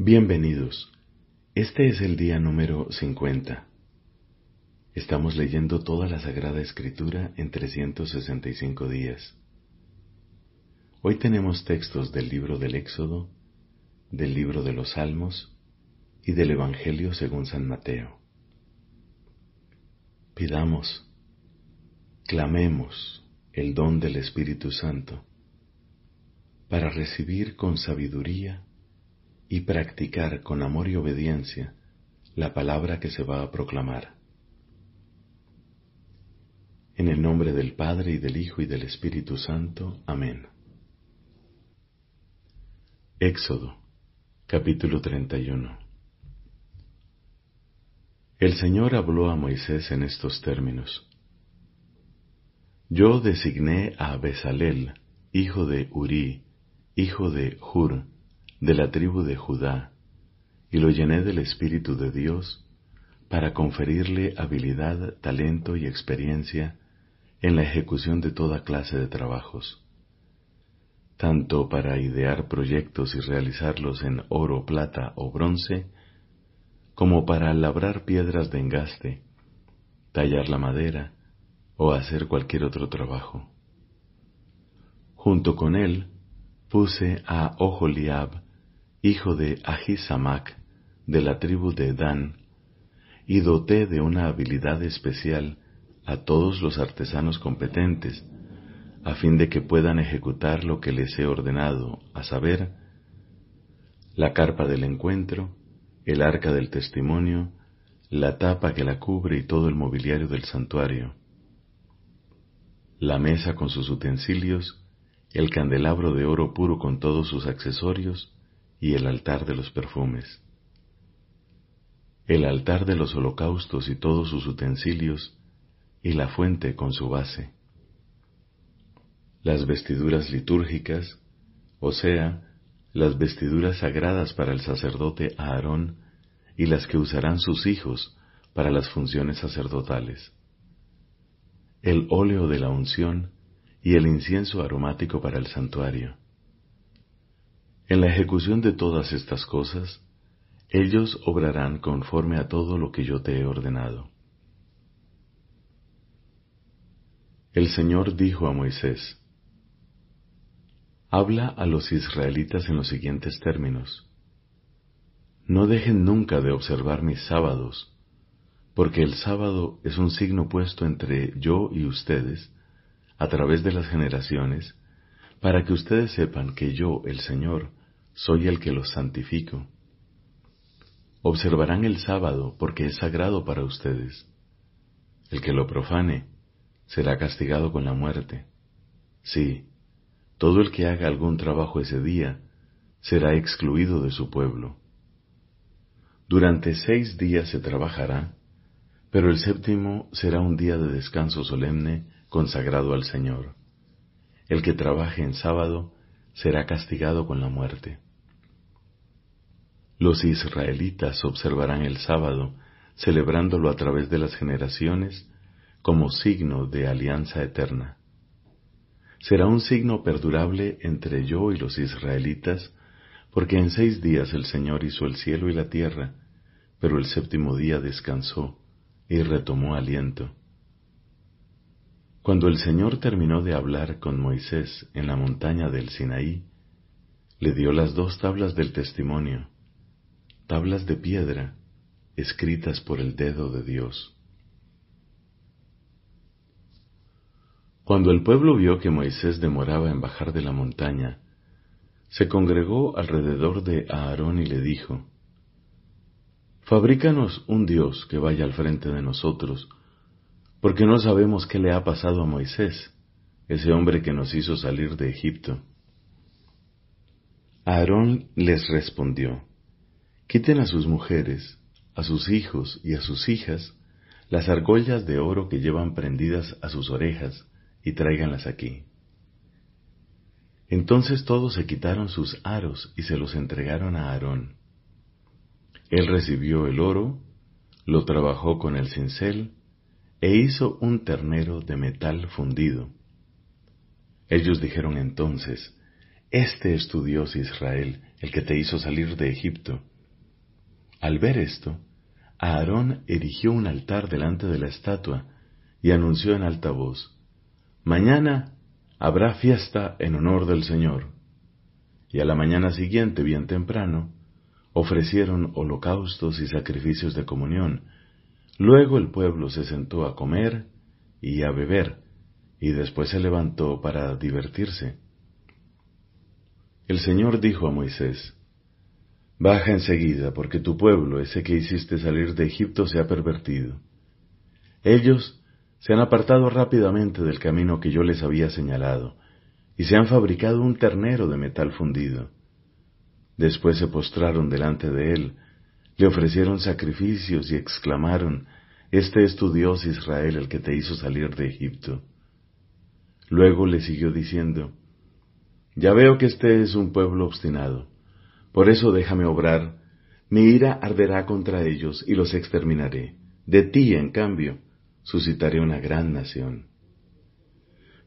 Bienvenidos. Este es el día número 50. Estamos leyendo toda la Sagrada Escritura en 365 días. Hoy tenemos textos del libro del Éxodo, del libro de los Salmos y del Evangelio según San Mateo. Pidamos, clamemos el don del Espíritu Santo para recibir con sabiduría y practicar con amor y obediencia la palabra que se va a proclamar. En el nombre del Padre y del Hijo y del Espíritu Santo. Amén. Éxodo, capítulo 31. El Señor habló a Moisés en estos términos. Yo designé a Besalel, hijo de Uri, hijo de Hur, de la tribu de Judá, y lo llené del Espíritu de Dios para conferirle habilidad, talento y experiencia en la ejecución de toda clase de trabajos, tanto para idear proyectos y realizarlos en oro, plata o bronce, como para labrar piedras de engaste, tallar la madera o hacer cualquier otro trabajo. Junto con él puse a Oholiab, hijo de Ahisamac, de la tribu de Dan, y doté de una habilidad especial a todos los artesanos competentes, a fin de que puedan ejecutar lo que les he ordenado, a saber, la carpa del encuentro, el arca del testimonio, la tapa que la cubre y todo el mobiliario del santuario, la mesa con sus utensilios, el candelabro de oro puro con todos sus accesorios, y el altar de los perfumes. El altar de los holocaustos y todos sus utensilios, y la fuente con su base. Las vestiduras litúrgicas, o sea, las vestiduras sagradas para el sacerdote Aarón y las que usarán sus hijos para las funciones sacerdotales. El óleo de la unción y el incienso aromático para el santuario en la ejecución de todas estas cosas, ellos obrarán conforme a todo lo que yo te he ordenado. El Señor dijo a Moisés, Habla a los israelitas en los siguientes términos. No dejen nunca de observar mis sábados, porque el sábado es un signo puesto entre yo y ustedes, a través de las generaciones, para que ustedes sepan que yo, el Señor, soy el que los santifico. Observarán el sábado porque es sagrado para ustedes. El que lo profane será castigado con la muerte. Sí, todo el que haga algún trabajo ese día será excluido de su pueblo. Durante seis días se trabajará, pero el séptimo será un día de descanso solemne consagrado al Señor. El que trabaje en sábado será castigado con la muerte. Los israelitas observarán el sábado, celebrándolo a través de las generaciones como signo de alianza eterna. Será un signo perdurable entre yo y los israelitas, porque en seis días el Señor hizo el cielo y la tierra, pero el séptimo día descansó y retomó aliento. Cuando el Señor terminó de hablar con Moisés en la montaña del Sinaí, le dio las dos tablas del testimonio, tablas de piedra escritas por el dedo de Dios. Cuando el pueblo vio que Moisés demoraba en bajar de la montaña, se congregó alrededor de Aarón y le dijo, Fabrícanos un Dios que vaya al frente de nosotros, porque no sabemos qué le ha pasado a Moisés, ese hombre que nos hizo salir de Egipto. Aarón les respondió, Quiten a sus mujeres, a sus hijos y a sus hijas las argollas de oro que llevan prendidas a sus orejas y tráiganlas aquí. Entonces todos se quitaron sus aros y se los entregaron a Aarón. Él recibió el oro, lo trabajó con el cincel e hizo un ternero de metal fundido. Ellos dijeron entonces, Este es tu Dios Israel, el que te hizo salir de Egipto. Al ver esto, Aarón erigió un altar delante de la estatua y anunció en alta voz, Mañana habrá fiesta en honor del Señor. Y a la mañana siguiente, bien temprano, ofrecieron holocaustos y sacrificios de comunión. Luego el pueblo se sentó a comer y a beber, y después se levantó para divertirse. El Señor dijo a Moisés, Baja enseguida, porque tu pueblo, ese que hiciste salir de Egipto, se ha pervertido. Ellos se han apartado rápidamente del camino que yo les había señalado, y se han fabricado un ternero de metal fundido. Después se postraron delante de él, le ofrecieron sacrificios y exclamaron, Este es tu Dios Israel el que te hizo salir de Egipto. Luego le siguió diciendo, Ya veo que este es un pueblo obstinado, por eso déjame obrar, mi ira arderá contra ellos y los exterminaré. De ti, en cambio, suscitaré una gran nación.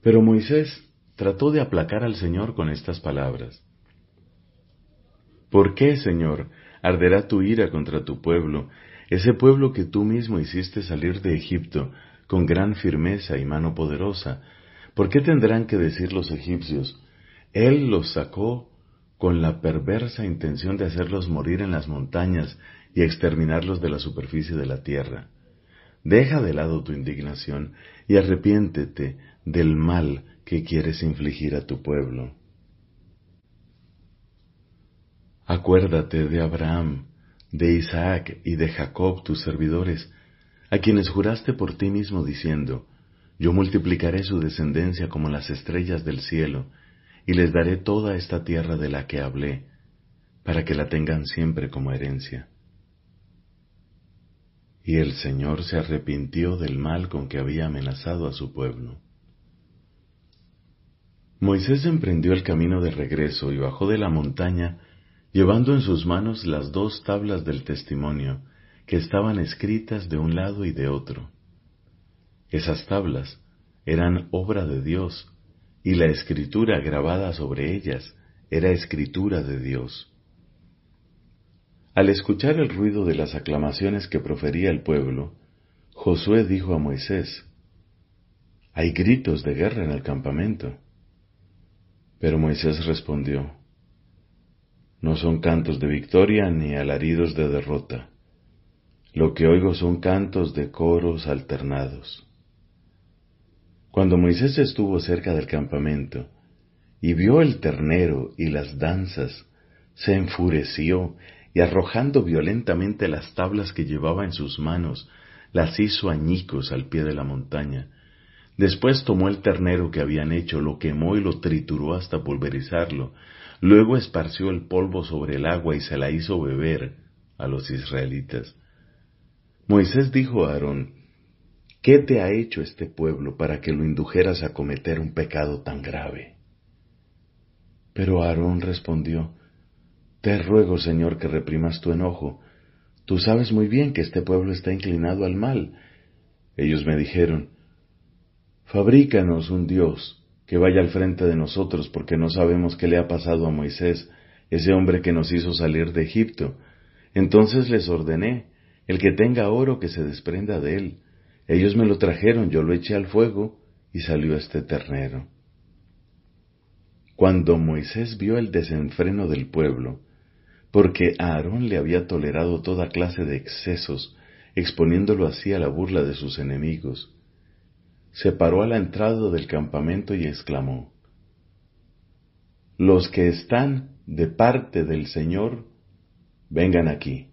Pero Moisés trató de aplacar al Señor con estas palabras. ¿Por qué, Señor, arderá tu ira contra tu pueblo, ese pueblo que tú mismo hiciste salir de Egipto con gran firmeza y mano poderosa? ¿Por qué tendrán que decir los egipcios, Él los sacó con la perversa intención de hacerlos morir en las montañas y exterminarlos de la superficie de la tierra? Deja de lado tu indignación y arrepiéntete del mal que quieres infligir a tu pueblo. Acuérdate de Abraham, de Isaac y de Jacob tus servidores, a quienes juraste por ti mismo diciendo, Yo multiplicaré su descendencia como las estrellas del cielo, y les daré toda esta tierra de la que hablé, para que la tengan siempre como herencia. Y el Señor se arrepintió del mal con que había amenazado a su pueblo. Moisés emprendió el camino de regreso y bajó de la montaña llevando en sus manos las dos tablas del testimonio, que estaban escritas de un lado y de otro. Esas tablas eran obra de Dios, y la escritura grabada sobre ellas era escritura de Dios. Al escuchar el ruido de las aclamaciones que profería el pueblo, Josué dijo a Moisés, Hay gritos de guerra en el campamento. Pero Moisés respondió, no son cantos de victoria ni alaridos de derrota. Lo que oigo son cantos de coros alternados. Cuando Moisés estuvo cerca del campamento y vio el ternero y las danzas, se enfureció y arrojando violentamente las tablas que llevaba en sus manos, las hizo añicos al pie de la montaña. Después tomó el ternero que habían hecho, lo quemó y lo trituró hasta pulverizarlo, Luego esparció el polvo sobre el agua y se la hizo beber a los israelitas. Moisés dijo a Aarón, ¿qué te ha hecho este pueblo para que lo indujeras a cometer un pecado tan grave? Pero Aarón respondió, Te ruego, Señor, que reprimas tu enojo. Tú sabes muy bien que este pueblo está inclinado al mal. Ellos me dijeron, Fabrícanos un Dios que vaya al frente de nosotros, porque no sabemos qué le ha pasado a Moisés, ese hombre que nos hizo salir de Egipto. Entonces les ordené, el que tenga oro que se desprenda de él. Ellos me lo trajeron, yo lo eché al fuego, y salió este ternero. Cuando Moisés vio el desenfreno del pueblo, porque Aarón le había tolerado toda clase de excesos, exponiéndolo así a la burla de sus enemigos, se paró a la entrada del campamento y exclamó, Los que están de parte del Señor, vengan aquí.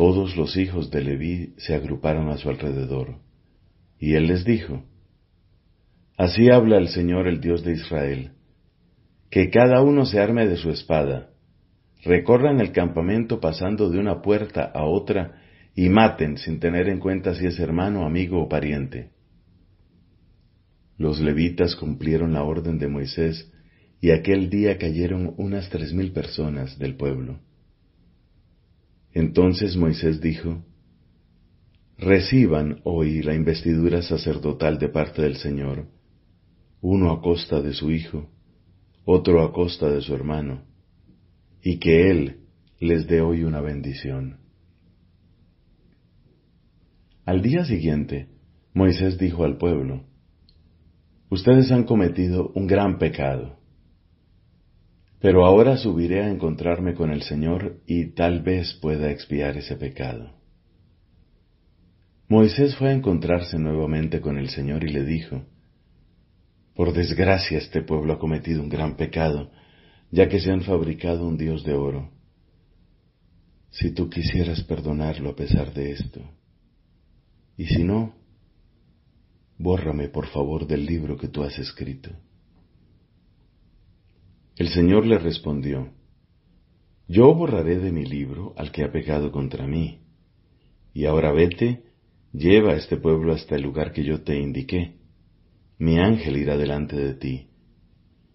Todos los hijos de Leví se agruparon a su alrededor, y él les dijo, Así habla el Señor el Dios de Israel, que cada uno se arme de su espada, recorran el campamento pasando de una puerta a otra y maten sin tener en cuenta si es hermano, amigo o pariente. Los levitas cumplieron la orden de Moisés y aquel día cayeron unas tres mil personas del pueblo. Entonces Moisés dijo, Reciban hoy la investidura sacerdotal de parte del Señor, uno a costa de su hijo, otro a costa de su hermano, y que él les dé hoy una bendición. Al día siguiente, Moisés dijo al pueblo, Ustedes han cometido un gran pecado, pero ahora subiré a encontrarme con el Señor y tal vez pueda expiar ese pecado. Moisés fue a encontrarse nuevamente con el Señor y le dijo, Por desgracia este pueblo ha cometido un gran pecado, ya que se han fabricado un Dios de oro. Si tú quisieras perdonarlo a pesar de esto, y si no, bórrame por favor del libro que tú has escrito. El Señor le respondió, Yo borraré de mi libro al que ha pecado contra mí, y ahora vete, lleva a este pueblo hasta el lugar que yo te indiqué. Mi ángel irá delante de ti,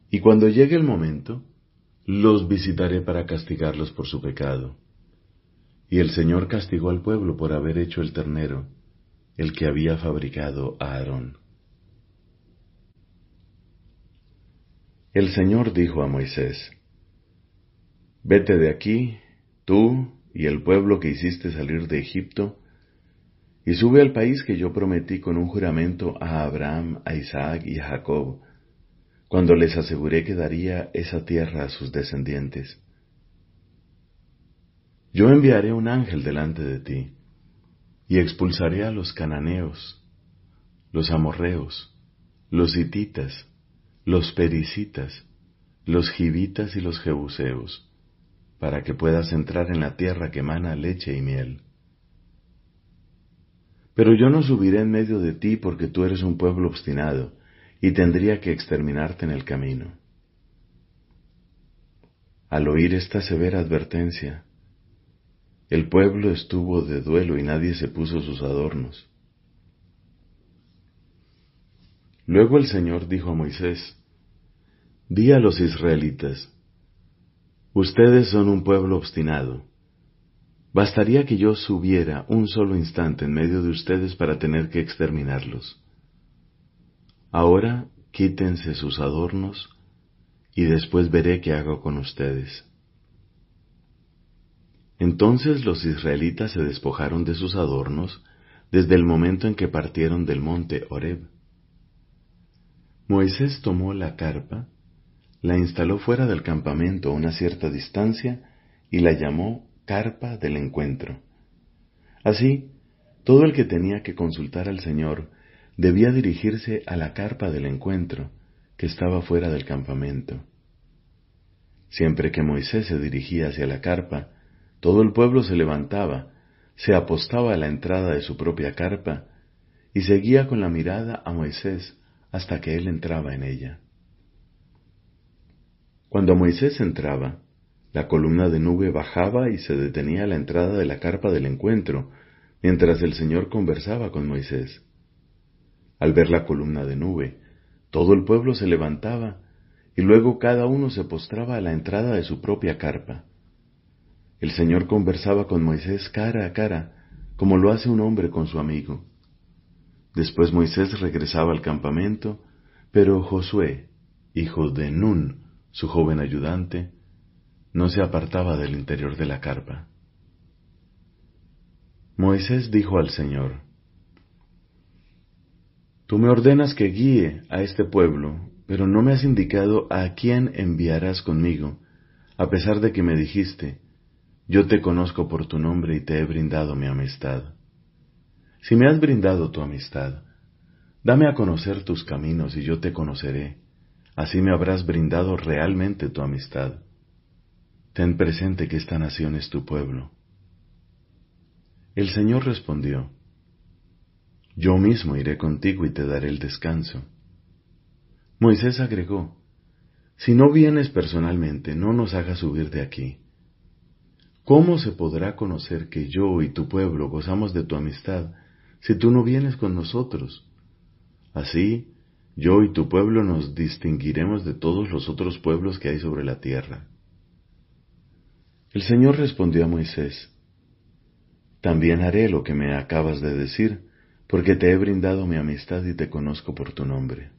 y cuando llegue el momento, los visitaré para castigarlos por su pecado. Y el Señor castigó al pueblo por haber hecho el ternero, el que había fabricado a Aarón. El Señor dijo a Moisés, Vete de aquí, tú y el pueblo que hiciste salir de Egipto, y sube al país que yo prometí con un juramento a Abraham, a Isaac y a Jacob, cuando les aseguré que daría esa tierra a sus descendientes. Yo enviaré un ángel delante de ti, y expulsaré a los cananeos, los amorreos, los hititas, los pericitas, los gibitas y los jebuseos, para que puedas entrar en la tierra que emana leche y miel. Pero yo no subiré en medio de ti porque tú eres un pueblo obstinado, y tendría que exterminarte en el camino. Al oír esta severa advertencia, el pueblo estuvo de duelo y nadie se puso sus adornos. Luego el Señor dijo a Moisés, Di a los israelitas, Ustedes son un pueblo obstinado. Bastaría que yo subiera un solo instante en medio de ustedes para tener que exterminarlos. Ahora quítense sus adornos y después veré qué hago con ustedes. Entonces los israelitas se despojaron de sus adornos desde el momento en que partieron del monte Horeb. Moisés tomó la carpa, la instaló fuera del campamento a una cierta distancia y la llamó carpa del encuentro. Así, todo el que tenía que consultar al Señor debía dirigirse a la carpa del encuentro, que estaba fuera del campamento. Siempre que Moisés se dirigía hacia la carpa, todo el pueblo se levantaba, se apostaba a la entrada de su propia carpa y seguía con la mirada a Moisés hasta que él entraba en ella. Cuando Moisés entraba, la columna de nube bajaba y se detenía a la entrada de la carpa del encuentro, mientras el Señor conversaba con Moisés. Al ver la columna de nube, todo el pueblo se levantaba, y luego cada uno se postraba a la entrada de su propia carpa. El Señor conversaba con Moisés cara a cara, como lo hace un hombre con su amigo. Después Moisés regresaba al campamento, pero Josué, hijo de Nun, su joven ayudante, no se apartaba del interior de la carpa. Moisés dijo al Señor, Tú me ordenas que guíe a este pueblo, pero no me has indicado a quién enviarás conmigo, a pesar de que me dijiste, yo te conozco por tu nombre y te he brindado mi amistad. Si me has brindado tu amistad, dame a conocer tus caminos y yo te conoceré. Así me habrás brindado realmente tu amistad. Ten presente que esta nación es tu pueblo. El Señor respondió, Yo mismo iré contigo y te daré el descanso. Moisés agregó, Si no vienes personalmente, no nos hagas subir de aquí. ¿Cómo se podrá conocer que yo y tu pueblo gozamos de tu amistad si tú no vienes con nosotros? Así, yo y tu pueblo nos distinguiremos de todos los otros pueblos que hay sobre la tierra. El Señor respondió a Moisés, También haré lo que me acabas de decir, porque te he brindado mi amistad y te conozco por tu nombre.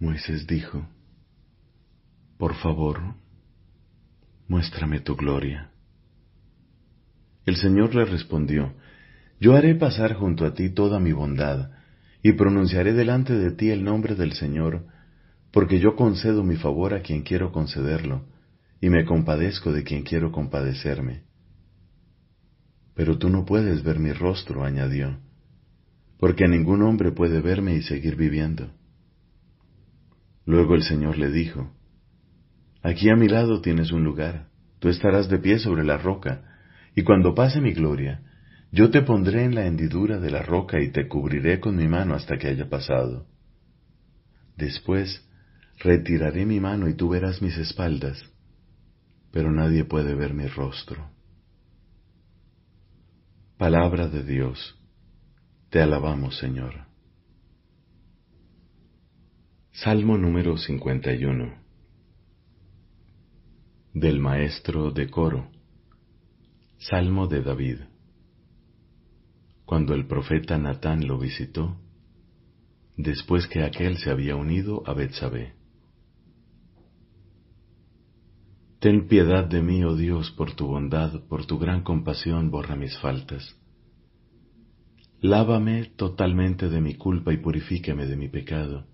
Moisés dijo, Por favor, muéstrame tu gloria. El Señor le respondió, Yo haré pasar junto a ti toda mi bondad, y pronunciaré delante de ti el nombre del Señor, porque yo concedo mi favor a quien quiero concederlo, y me compadezco de quien quiero compadecerme. Pero tú no puedes ver mi rostro, añadió, porque ningún hombre puede verme y seguir viviendo. Luego el Señor le dijo, Aquí a mi lado tienes un lugar, tú estarás de pie sobre la roca, y cuando pase mi gloria, yo te pondré en la hendidura de la roca y te cubriré con mi mano hasta que haya pasado. Después retiraré mi mano y tú verás mis espaldas, pero nadie puede ver mi rostro. Palabra de Dios, te alabamos Señor. Salmo número 51 Del Maestro de Coro Salmo de David Cuando el profeta Natán lo visitó, después que aquel se había unido a Betsabé. Ten piedad de mí, oh Dios, por tu bondad, por tu gran compasión, borra mis faltas. Lávame totalmente de mi culpa y purifíqueme de mi pecado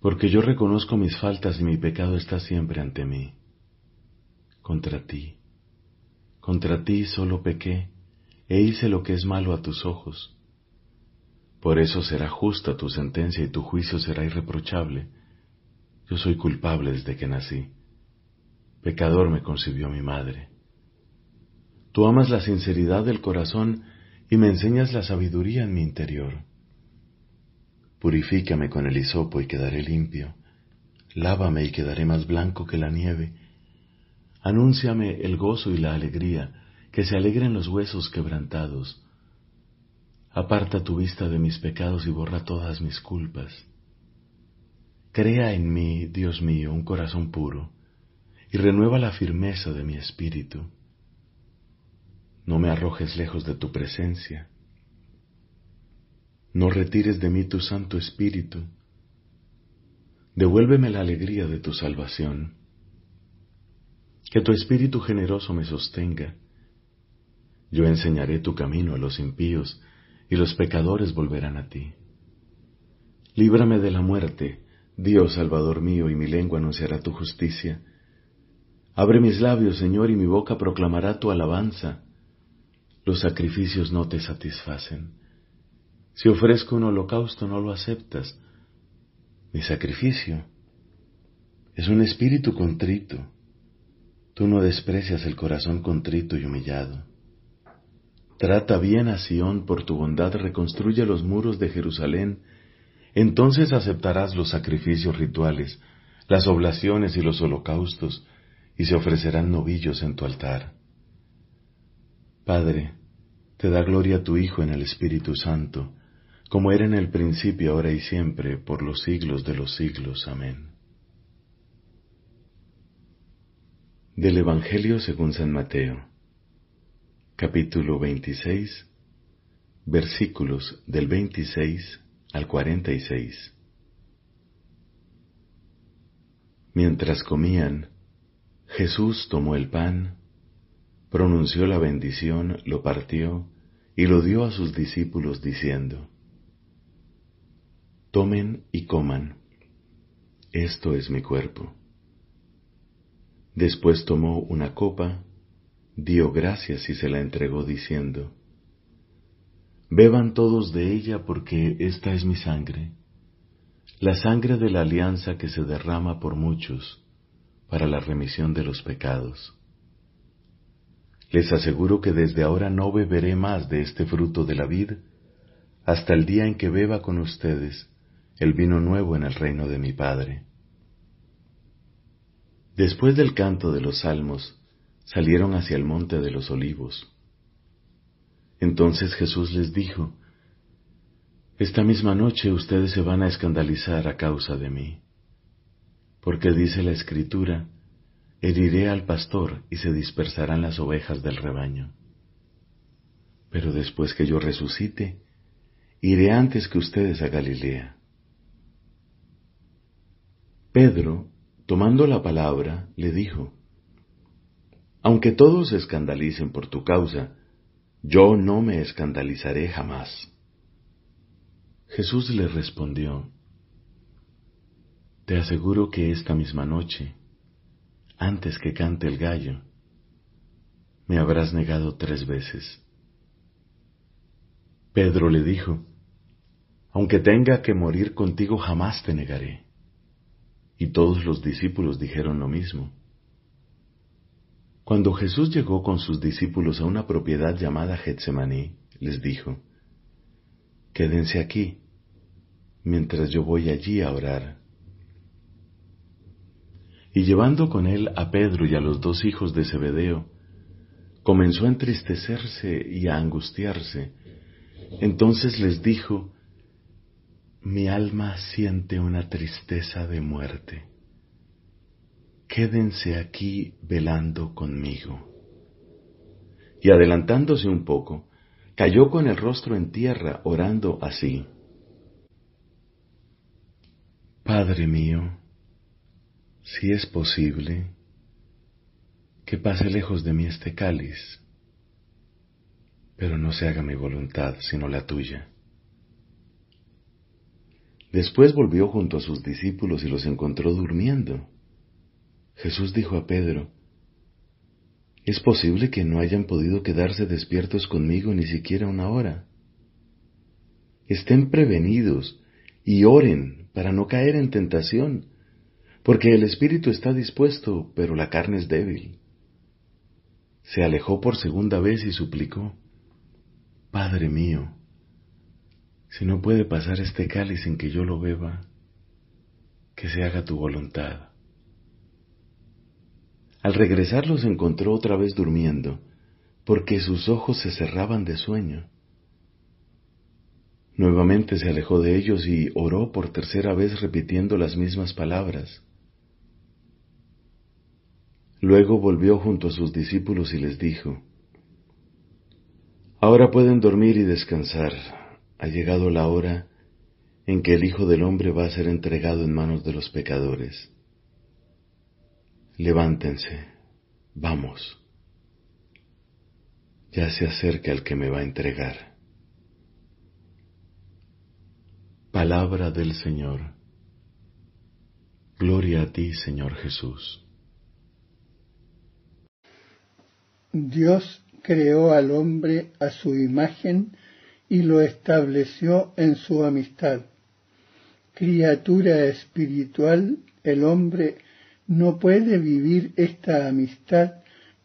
porque yo reconozco mis faltas y mi pecado está siempre ante mí. Contra ti, contra ti solo pequé e hice lo que es malo a tus ojos. Por eso será justa tu sentencia y tu juicio será irreprochable. Yo soy culpable desde que nací. Pecador me concibió mi madre. Tú amas la sinceridad del corazón y me enseñas la sabiduría en mi interior. Purifícame con el hisopo y quedaré limpio. Lávame y quedaré más blanco que la nieve. Anúnciame el gozo y la alegría, que se alegren los huesos quebrantados. Aparta tu vista de mis pecados y borra todas mis culpas. Crea en mí, Dios mío, un corazón puro, y renueva la firmeza de mi espíritu. No me arrojes lejos de tu presencia no retires de mí tu Santo Espíritu. Devuélveme la alegría de tu salvación. Que tu Espíritu generoso me sostenga. Yo enseñaré tu camino a los impíos, y los pecadores volverán a ti. Líbrame de la muerte, Dios Salvador mío, y mi lengua anunciará tu justicia. Abre mis labios, Señor, y mi boca proclamará tu alabanza. Los sacrificios no te satisfacen si ofrezco un holocausto, no lo aceptas. Mi sacrificio es un espíritu contrito. Tú no desprecias el corazón contrito y humillado. Trata bien a Sión, por tu bondad reconstruye los muros de Jerusalén. Entonces aceptarás los sacrificios rituales, las oblaciones y los holocaustos, y se ofrecerán novillos en tu altar. Padre, te da gloria tu Hijo en el Espíritu Santo, como era en el principio, ahora y siempre, por los siglos de los siglos. Amén. Del Evangelio según San Mateo, capítulo 26, versículos del 26 al 46. Mientras comían, Jesús tomó el pan, pronunció la bendición, lo partió y lo dio a sus discípulos diciendo, Tomen y coman. Esto es mi cuerpo. Después tomó una copa, dio gracias y se la entregó diciendo, Beban todos de ella porque esta es mi sangre, la sangre de la alianza que se derrama por muchos para la remisión de los pecados. Les aseguro que desde ahora no beberé más de este fruto de la vid hasta el día en que beba con ustedes el vino nuevo en el reino de mi Padre. Después del canto de los salmos, salieron hacia el monte de los olivos. Entonces Jesús les dijo, Esta misma noche ustedes se van a escandalizar a causa de mí, porque dice la Escritura, heriré al pastor y se dispersarán las ovejas del rebaño. Pero después que yo resucite, iré antes que ustedes a Galilea. Pedro, tomando la palabra, le dijo, Aunque todos se escandalicen por tu causa, yo no me escandalizaré jamás. Jesús le respondió, Te aseguro que esta misma noche, antes que cante el gallo, me habrás negado tres veces. Pedro le dijo, Aunque tenga que morir contigo, jamás te negaré. Y todos los discípulos dijeron lo mismo. Cuando Jesús llegó con sus discípulos a una propiedad llamada Getsemaní, les dijo, Quédense aquí, mientras yo voy allí a orar. Y llevando con él a Pedro y a los dos hijos de Zebedeo, comenzó a entristecerse y a angustiarse. Entonces les dijo, Mi alma siente una tristeza de muerte. Quédense aquí velando conmigo. Y adelantándose un poco, cayó con el rostro en tierra orando así. Padre mío, si es posible, que pase lejos de mí este cáliz, pero no se haga mi voluntad sino la tuya. Después volvió junto a sus discípulos y los encontró durmiendo. Jesús dijo a Pedro, ¿Es posible que no hayan podido quedarse despiertos conmigo ni siquiera una hora? Estén prevenidos y oren para no caer en tentación, porque el espíritu está dispuesto, pero la carne es débil se alejó por segunda vez y suplicó, Padre mío, si no puede pasar este cáliz sin que yo lo beba, que se haga tu voluntad. Al regresar los encontró otra vez durmiendo, porque sus ojos se cerraban de sueño. Nuevamente se alejó de ellos y oró por tercera vez repitiendo las mismas palabras. Luego volvió junto a sus discípulos y les dijo, Ahora pueden dormir y descansar. Ha llegado la hora en que el Hijo del Hombre va a ser entregado en manos de los pecadores. Levántense, vamos. Ya se acerca el que me va a entregar. Palabra del Señor. Gloria a ti, Señor Jesús. Dios creó al hombre a su imagen y lo estableció en su amistad. Criatura espiritual, el hombre no puede vivir esta amistad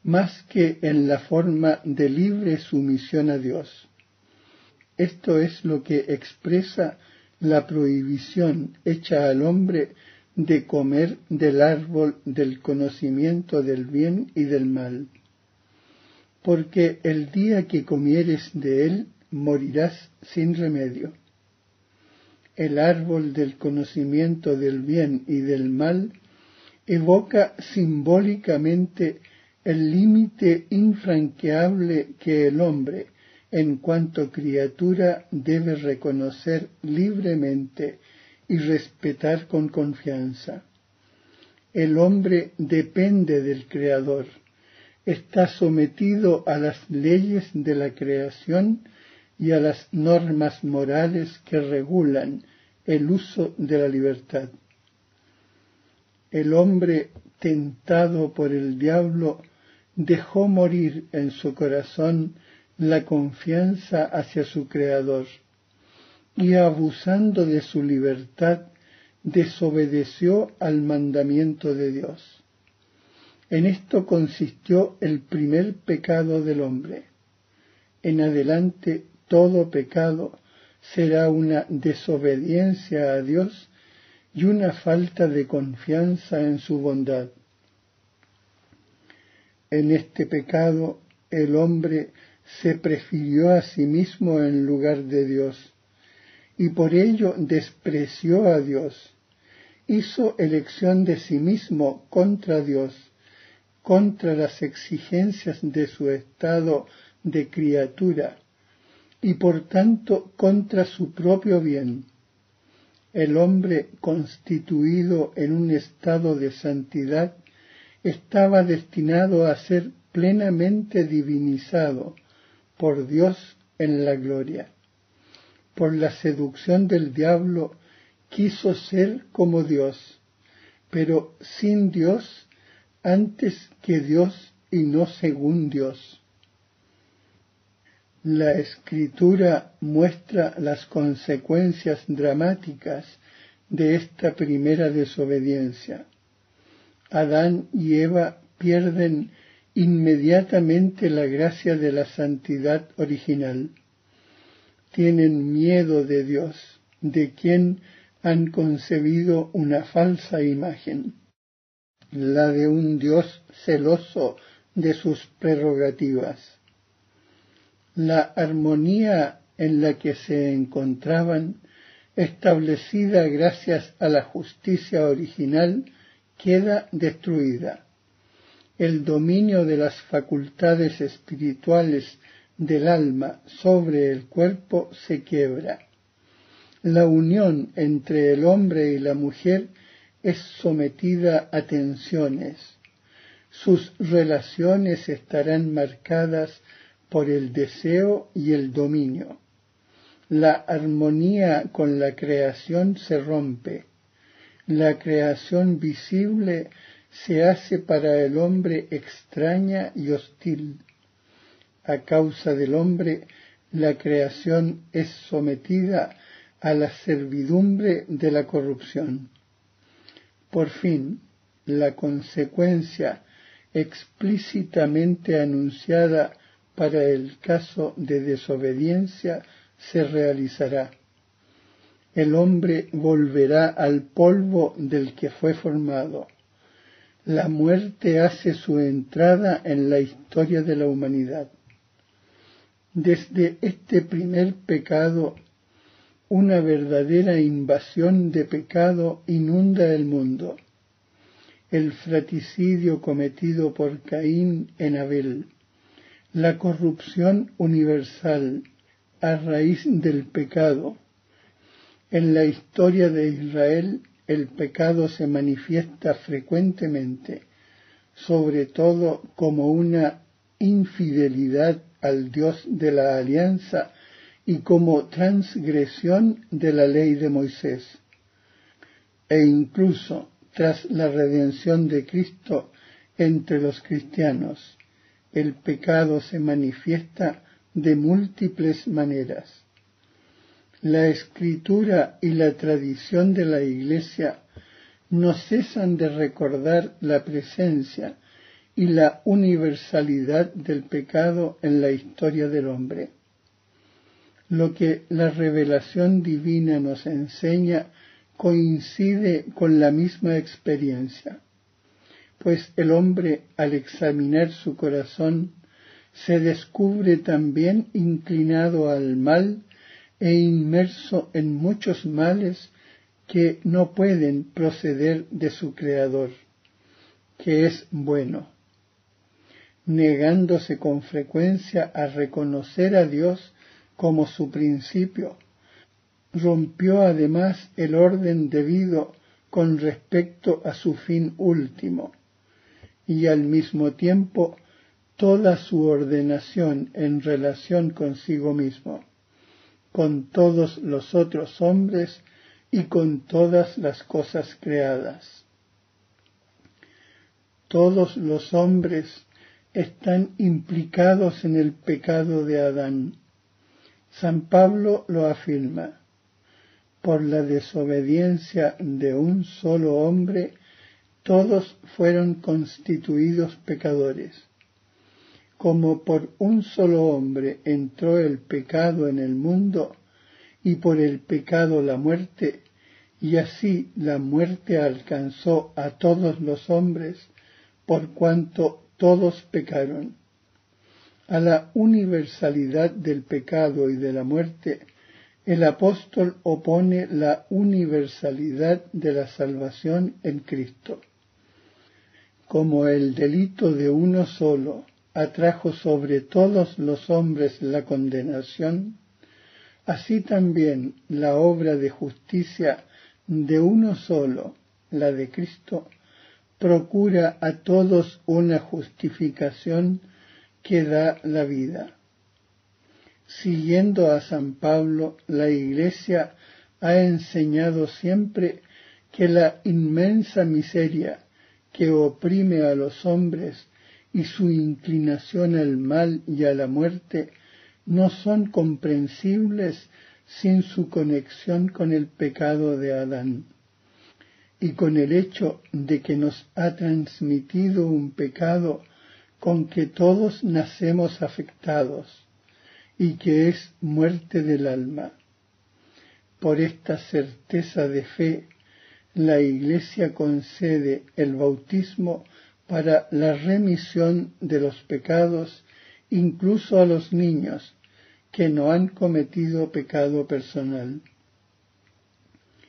más que en la forma de libre sumisión a Dios. Esto es lo que expresa la prohibición hecha al hombre de comer del árbol del conocimiento del bien y del mal porque el día que comieres de él morirás sin remedio. El árbol del conocimiento del bien y del mal evoca simbólicamente el límite infranqueable que el hombre, en cuanto criatura, debe reconocer libremente y respetar con confianza. El hombre depende del Creador está sometido a las leyes de la creación y a las normas morales que regulan el uso de la libertad. El hombre tentado por el diablo dejó morir en su corazón la confianza hacia su Creador y abusando de su libertad desobedeció al mandamiento de Dios. En esto consistió el primer pecado del hombre. En adelante todo pecado será una desobediencia a Dios y una falta de confianza en su bondad. En este pecado el hombre se prefirió a sí mismo en lugar de Dios y por ello despreció a Dios. Hizo elección de sí mismo contra Dios contra las exigencias de su estado de criatura y por tanto contra su propio bien. El hombre constituido en un estado de santidad estaba destinado a ser plenamente divinizado por Dios en la gloria. Por la seducción del diablo quiso ser como Dios, pero sin Dios antes que Dios y no según Dios. La escritura muestra las consecuencias dramáticas de esta primera desobediencia. Adán y Eva pierden inmediatamente la gracia de la santidad original. Tienen miedo de Dios, de quien han concebido una falsa imagen, la de un Dios celoso de sus prerrogativas. La armonía en la que se encontraban, establecida gracias a la justicia original, queda destruida. El dominio de las facultades espirituales del alma sobre el cuerpo se quiebra. La unión entre el hombre y la mujer es sometida a tensiones. Sus relaciones estarán marcadas por el deseo y el dominio. La armonía con la creación se rompe. La creación visible se hace para el hombre extraña y hostil. A causa del hombre, la creación es sometida a la servidumbre de la corrupción. Por fin, la consecuencia explícitamente anunciada para el caso de desobediencia se realizará. El hombre volverá al polvo del que fue formado. La muerte hace su entrada en la historia de la humanidad. Desde este primer pecado, una verdadera invasión de pecado inunda el mundo. El fratricidio cometido por Caín en Abel la corrupción universal a raíz del pecado. En la historia de Israel el pecado se manifiesta frecuentemente, sobre todo como una infidelidad al Dios de la alianza y como transgresión de la ley de Moisés. E incluso tras la redención de Cristo entre los cristianos, el pecado se manifiesta de múltiples maneras. La escritura y la tradición de la Iglesia no cesan de recordar la presencia y la universalidad del pecado en la historia del hombre. Lo que la revelación divina nos enseña coincide con la misma experiencia pues el hombre al examinar su corazón se descubre también inclinado al mal e inmerso en muchos males que no pueden proceder de su Creador, que es bueno, negándose con frecuencia a reconocer a Dios como su principio, rompió además el orden debido con respecto a su fin último y al mismo tiempo toda su ordenación en relación consigo mismo, con todos los otros hombres y con todas las cosas creadas. Todos los hombres están implicados en el pecado de Adán. San Pablo lo afirma. Por la desobediencia de un solo hombre, todos fueron constituidos pecadores. Como por un solo hombre entró el pecado en el mundo, y por el pecado la muerte, y así la muerte alcanzó a todos los hombres, por cuanto todos pecaron. A la universalidad del pecado y de la muerte, el apóstol opone la universalidad de la salvación en Cristo como el delito de uno solo atrajo sobre todos los hombres la condenación, así también la obra de justicia de uno solo, la de Cristo, procura a todos una justificación que da la vida. Siguiendo a San Pablo, la Iglesia ha enseñado siempre que la inmensa miseria que oprime a los hombres y su inclinación al mal y a la muerte no son comprensibles sin su conexión con el pecado de Adán y con el hecho de que nos ha transmitido un pecado con que todos nacemos afectados y que es muerte del alma. Por esta certeza de fe, la Iglesia concede el bautismo para la remisión de los pecados incluso a los niños que no han cometido pecado personal.